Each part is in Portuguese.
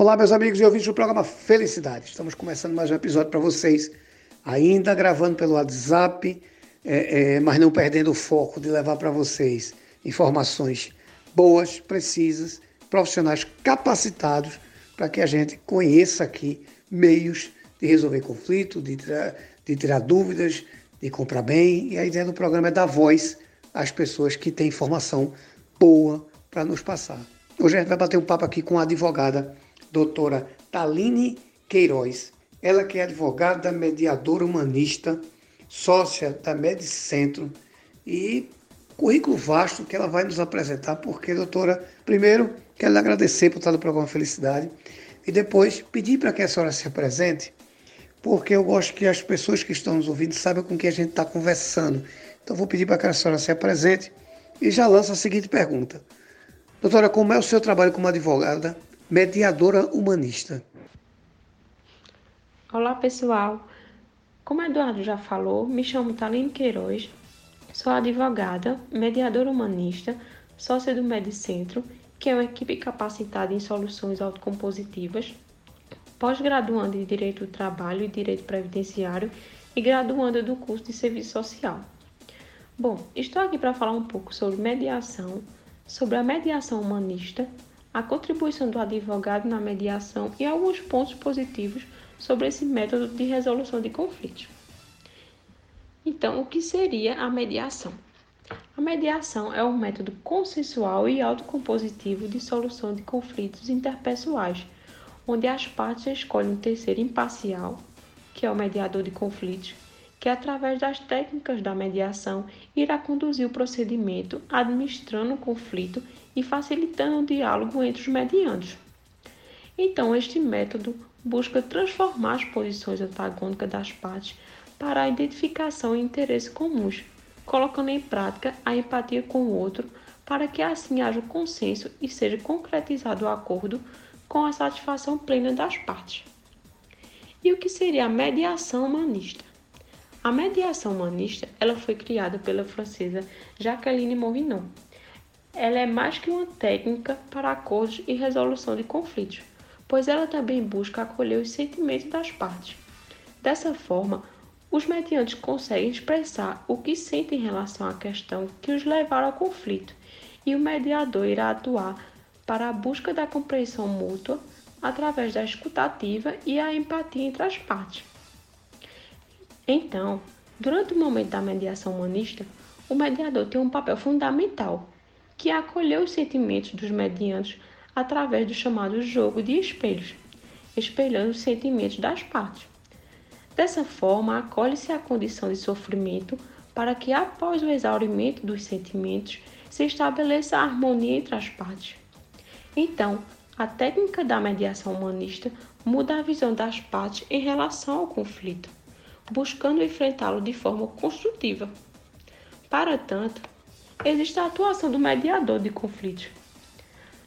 Olá, meus amigos e ouvintes do programa Felicidade. Estamos começando mais um episódio para vocês, ainda gravando pelo WhatsApp, é, é, mas não perdendo o foco de levar para vocês informações boas, precisas, profissionais capacitados para que a gente conheça aqui meios de resolver conflito, de, de tirar dúvidas, de comprar bem. E a ideia do programa é dar voz às pessoas que têm informação boa para nos passar. Hoje a gente vai bater um papo aqui com a advogada doutora Taline Queiroz. Ela que é advogada, mediadora humanista, sócia da Medicentro e currículo vasto que ela vai nos apresentar, porque, doutora, primeiro, quero lhe agradecer por estar no programa Felicidade e depois pedir para que a senhora se apresente, porque eu gosto que as pessoas que estão nos ouvindo saibam com quem a gente está conversando. Então, vou pedir para que a senhora se apresente e já lança a seguinte pergunta. Doutora, como é o seu trabalho como advogada mediadora humanista. Olá, pessoal. Como Eduardo já falou, me chamo Taline Queiroz, sou advogada, mediadora humanista, sócia do Medicentro, que é uma equipe capacitada em soluções autocompositivas, pós-graduanda em Direito do Trabalho e Direito Previdenciário e graduanda do curso de Serviço Social. Bom, estou aqui para falar um pouco sobre mediação, sobre a mediação humanista a contribuição do advogado na mediação e alguns pontos positivos sobre esse método de resolução de conflitos. Então, o que seria a mediação? A mediação é um método consensual e autocompositivo de solução de conflitos interpessoais, onde as partes escolhem um terceiro imparcial, que é o mediador de conflitos, que através das técnicas da mediação irá conduzir o procedimento administrando o conflito e facilitando o diálogo entre os mediandos. Então, este método busca transformar as posições antagônicas das partes para a identificação e interesses comuns, colocando em prática a empatia com o outro para que assim haja consenso e seja concretizado o acordo com a satisfação plena das partes. E o que seria a mediação humanista? A mediação humanista ela foi criada pela francesa Jacqueline Morinon ela é mais que uma técnica para acordos e resolução de conflitos, pois ela também busca acolher os sentimentos das partes. Dessa forma, os mediantes conseguem expressar o que sentem em relação à questão que os levaram ao conflito, e o mediador irá atuar para a busca da compreensão mútua através da escutativa e a empatia entre as partes. Então, durante o momento da mediação humanista, o mediador tem um papel fundamental que acolheu os sentimentos dos mediantes através do chamado jogo de espelhos, espelhando os sentimentos das partes. Dessa forma, acolhe-se a condição de sofrimento para que, após o exaurimento dos sentimentos, se estabeleça a harmonia entre as partes. Então, a técnica da mediação humanista muda a visão das partes em relação ao conflito, buscando enfrentá-lo de forma construtiva. Para tanto, existe a atuação do mediador de conflitos.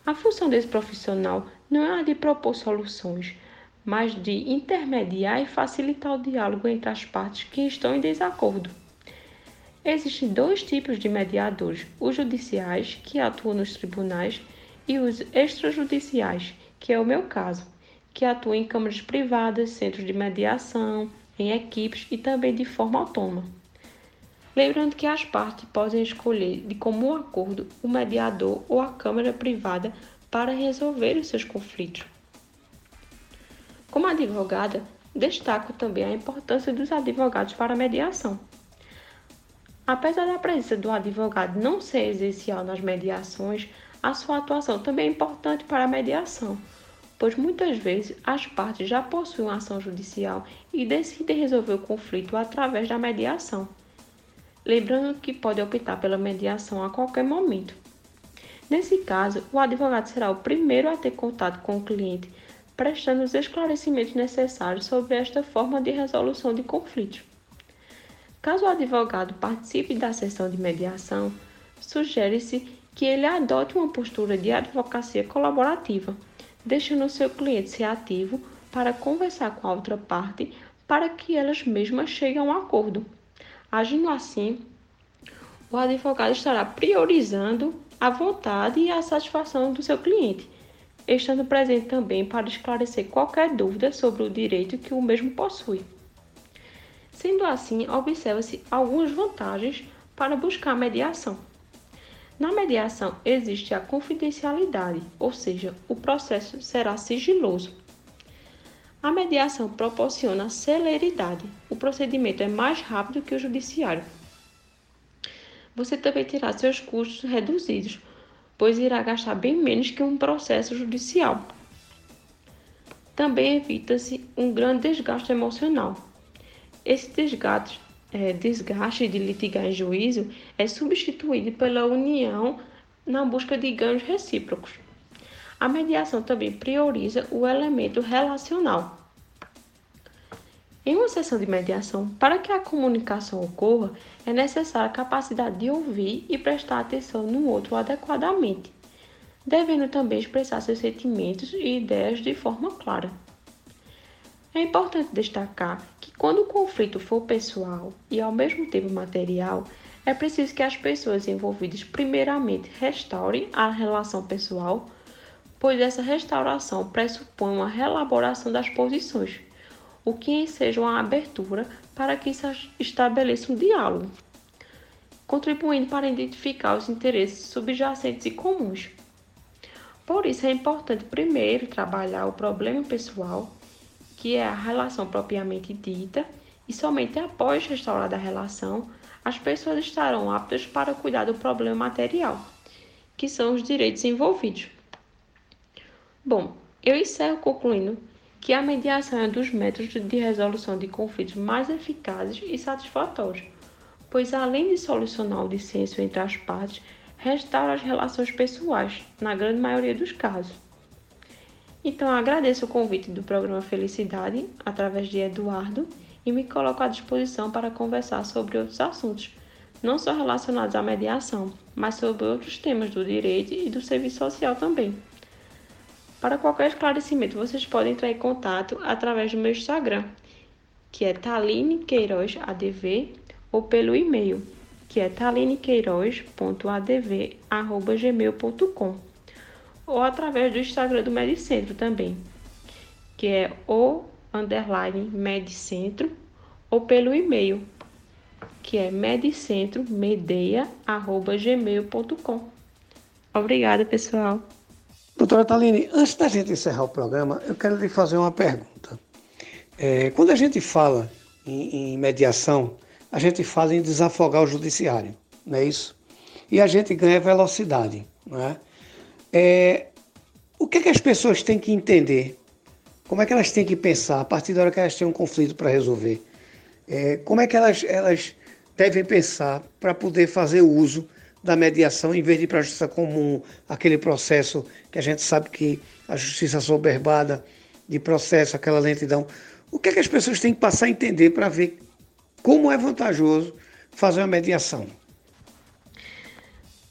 A função desse profissional não é a de propor soluções, mas de intermediar e facilitar o diálogo entre as partes que estão em desacordo. Existem dois tipos de mediadores: os judiciais, que atuam nos tribunais, e os extrajudiciais, que é o meu caso, que atuam em câmaras privadas, centros de mediação, em equipes e também de forma autônoma. Lembrando que as partes podem escolher de comum acordo o mediador ou a Câmara privada para resolver os seus conflitos. Como advogada, destaco também a importância dos advogados para a mediação. Apesar da presença do advogado não ser essencial nas mediações, a sua atuação também é importante para a mediação, pois muitas vezes as partes já possuem uma ação judicial e decidem resolver o conflito através da mediação lembrando que pode optar pela mediação a qualquer momento. Nesse caso, o advogado será o primeiro a ter contato com o cliente, prestando os esclarecimentos necessários sobre esta forma de resolução de conflitos. Caso o advogado participe da sessão de mediação, sugere-se que ele adote uma postura de advocacia colaborativa, deixando seu cliente ser ativo para conversar com a outra parte para que elas mesmas cheguem a um acordo. Agindo assim, o advogado estará priorizando a vontade e a satisfação do seu cliente, estando presente também para esclarecer qualquer dúvida sobre o direito que o mesmo possui. Sendo assim, observa-se algumas vantagens para buscar mediação. Na mediação existe a confidencialidade, ou seja, o processo será sigiloso. A mediação proporciona celeridade, o procedimento é mais rápido que o judiciário. Você também terá seus custos reduzidos, pois irá gastar bem menos que um processo judicial. Também evita-se um grande desgaste emocional. Esse desgaste é, desgaste de litigar em juízo é substituído pela união na busca de ganhos recíprocos. A mediação também prioriza o elemento relacional. Em uma sessão de mediação, para que a comunicação ocorra, é necessária a capacidade de ouvir e prestar atenção no outro adequadamente, devendo também expressar seus sentimentos e ideias de forma clara. É importante destacar que, quando o conflito for pessoal e ao mesmo tempo material, é preciso que as pessoas envolvidas, primeiramente, restaurem a relação pessoal, pois essa restauração pressupõe uma relaboração das posições, o que enseja uma abertura para que se estabeleça um diálogo, contribuindo para identificar os interesses subjacentes e comuns. Por isso, é importante primeiro trabalhar o problema pessoal que é a relação propriamente dita, e somente após restaurada a relação, as pessoas estarão aptas para cuidar do problema material, que são os direitos envolvidos. Bom, eu encerro concluindo que a mediação é um dos métodos de resolução de conflitos mais eficazes e satisfatórios, pois além de solucionar o dissenso entre as partes, restaura as relações pessoais, na grande maioria dos casos. Então, agradeço o convite do programa Felicidade, através de Eduardo, e me coloco à disposição para conversar sobre outros assuntos, não só relacionados à mediação, mas sobre outros temas do direito e do serviço social também. Para qualquer esclarecimento, vocês podem entrar em contato através do meu Instagram, que é Taline Queiroz ADV, ou pelo e-mail, que é talinequeiroz.adv.gmail.com ou através do Instagram do Medicentro também, que é o underline Medicentro, ou pelo e-mail, que é medicentromedeia.gmail.com. Obrigada, pessoal. Doutora Taline, antes da gente encerrar o programa, eu quero lhe fazer uma pergunta. É, quando a gente fala em, em mediação, a gente fala em desafogar o judiciário, não é isso? E a gente ganha velocidade, não é? É, o que, é que as pessoas têm que entender? Como é que elas têm que pensar a partir da hora que elas têm um conflito para resolver? É, como é que elas, elas devem pensar para poder fazer uso da mediação em vez de ir para a justiça comum, aquele processo que a gente sabe que a justiça soberbada de processo, aquela lentidão. O que é que as pessoas têm que passar a entender para ver como é vantajoso fazer uma mediação?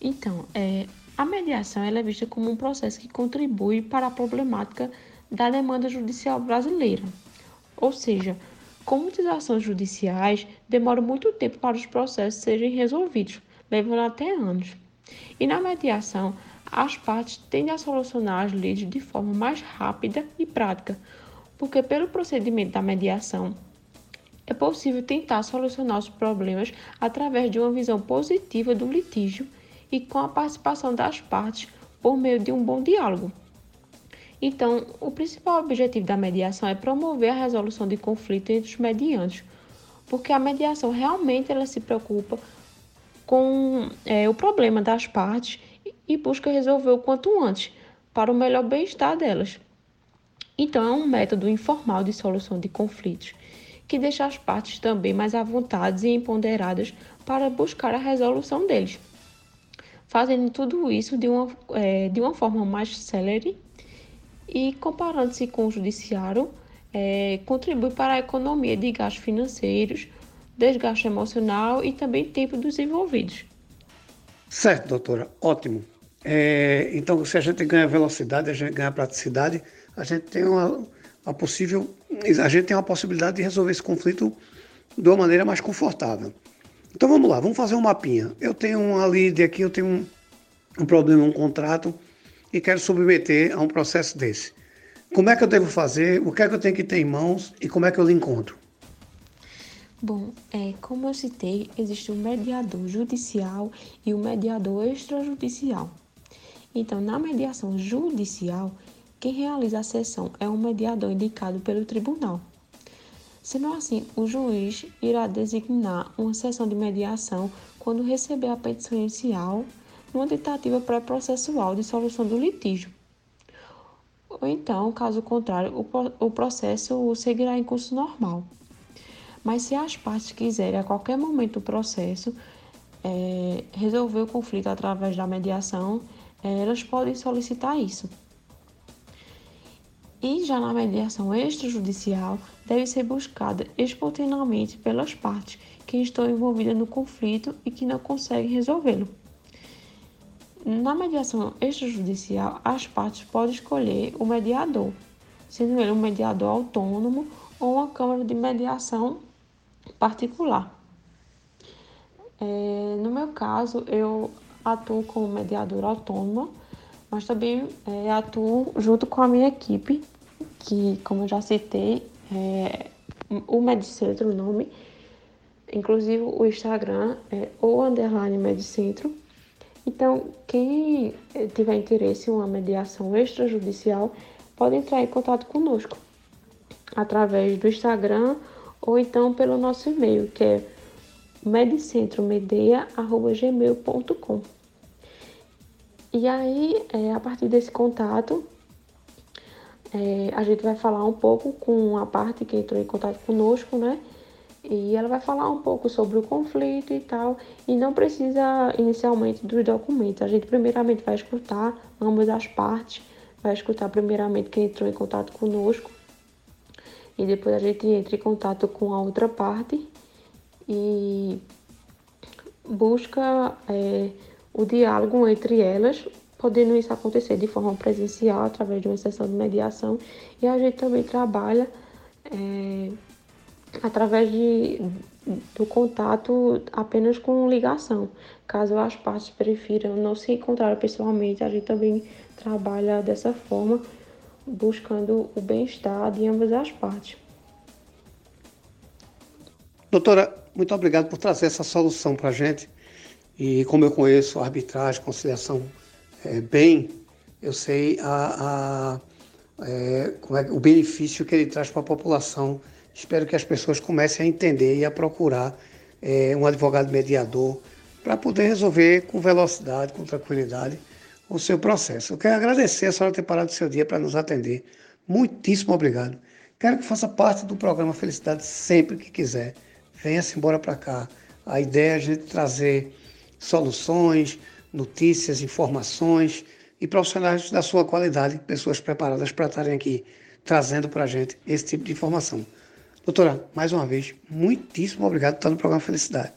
Então, é, a mediação é vista como um processo que contribui para a problemática da demanda judicial brasileira. Ou seja, com muitas ações judiciais, demora muito tempo para os processos serem resolvidos, levando até anos. E na mediação, as partes tendem a solucionar as lides de forma mais rápida e prática, porque pelo procedimento da mediação, é possível tentar solucionar os problemas através de uma visão positiva do litígio e com a participação das partes por meio de um bom diálogo. Então, o principal objetivo da mediação é promover a resolução de conflitos entre os mediantes, porque a mediação realmente ela se preocupa com é, o problema das partes e busca resolver o quanto antes, para o melhor bem-estar delas. Então, é um método informal de solução de conflitos, que deixa as partes também mais à vontade e empoderadas para buscar a resolução deles fazendo tudo isso de uma, é, de uma forma mais célere e comparando-se com o judiciário, é, contribui para a economia de gastos financeiros, desgaste emocional e também tempo dos envolvidos. Certo, doutora, ótimo. É, então, se a gente ganha velocidade, a gente ganha praticidade, a gente tem uma, a possível, a gente tem uma possibilidade de resolver esse conflito de uma maneira mais confortável. Então vamos lá, vamos fazer um mapinha. Eu tenho uma lead aqui, eu tenho um, um problema, um contrato, e quero submeter a um processo desse. Como é que eu devo fazer? O que é que eu tenho que ter em mãos e como é que eu lhe encontro? Bom, é, como eu citei, existe um mediador judicial e um mediador extrajudicial. Então, na mediação judicial, quem realiza a sessão é um mediador indicado pelo tribunal. Sendo assim, o juiz irá designar uma sessão de mediação quando receber a petição inicial numa tentativa pré-processual de solução do litígio. Ou então, caso contrário, o processo seguirá em curso normal. Mas se as partes quiserem a qualquer momento do processo é, resolver o conflito através da mediação, é, elas podem solicitar isso. E já na mediação extrajudicial, deve ser buscada espontaneamente pelas partes que estão envolvidas no conflito e que não conseguem resolvê-lo. Na mediação extrajudicial, as partes podem escolher o mediador, sendo ele um mediador autônomo ou uma câmara de mediação particular. É, no meu caso, eu atuo como mediadora autônoma, mas também é, atuo junto com a minha equipe, que, como eu já citei, é o Medicentro, o nome, inclusive o Instagram é o underline Medicentro. Então, quem tiver interesse em uma mediação extrajudicial pode entrar em contato conosco através do Instagram ou então pelo nosso e-mail, que é medicentromedeia.gmail.com. E aí, é, a partir desse contato, é, a gente vai falar um pouco com a parte que entrou em contato conosco, né? E ela vai falar um pouco sobre o conflito e tal. E não precisa inicialmente dos documentos. A gente primeiramente vai escutar ambas as partes. Vai escutar primeiramente quem entrou em contato conosco. E depois a gente entra em contato com a outra parte e busca é, o diálogo entre elas, podendo isso acontecer de forma presencial, através de uma sessão de mediação. E a gente também trabalha. É, através de, do contato apenas com ligação. Caso as partes prefiram não se encontrar pessoalmente, a gente também trabalha dessa forma, buscando o bem-estar de ambas as partes. Doutora, muito obrigado por trazer essa solução para a gente. E como eu conheço arbitragem, conciliação é, bem, eu sei a, a é, é, o benefício que ele traz para a população Espero que as pessoas comecem a entender e a procurar é, um advogado mediador para poder resolver com velocidade, com tranquilidade, o seu processo. Eu quero agradecer a senhora ter parado o seu dia para nos atender. Muitíssimo obrigado. Quero que faça parte do programa Felicidade sempre que quiser. Venha-se embora para cá. A ideia é a gente trazer soluções, notícias, informações e profissionais da sua qualidade, pessoas preparadas para estarem aqui trazendo para a gente esse tipo de informação. Doutora, mais uma vez, muitíssimo obrigado por estar no programa Felicidade.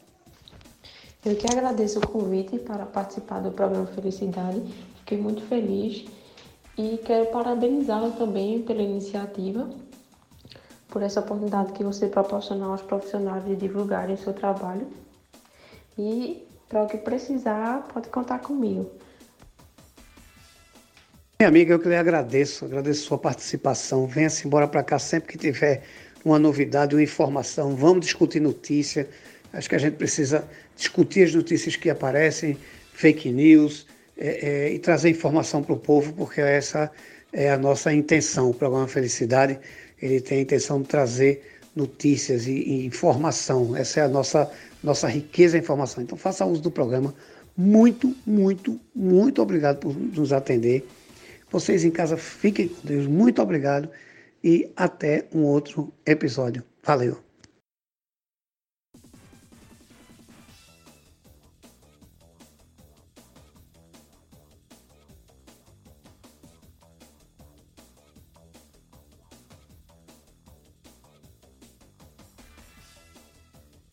Eu que agradeço o convite para participar do programa Felicidade. Fiquei muito feliz e quero parabenizá-la também pela iniciativa, por essa oportunidade que você proporcionou aos profissionais de divulgarem seu trabalho. E para o que precisar, pode contar comigo. Minha amiga, eu que lhe agradeço, agradeço sua participação. Venha-se embora para cá sempre que tiver uma novidade, uma informação. Vamos discutir notícia. Acho que a gente precisa discutir as notícias que aparecem, fake news, é, é, e trazer informação para o povo, porque essa é a nossa intenção. O programa Felicidade ele tem a intenção de trazer notícias e, e informação. Essa é a nossa, nossa riqueza em informação. Então faça uso do programa. Muito, muito, muito obrigado por nos atender. Vocês em casa fiquem com Deus. Muito obrigado e até um outro episódio. Valeu!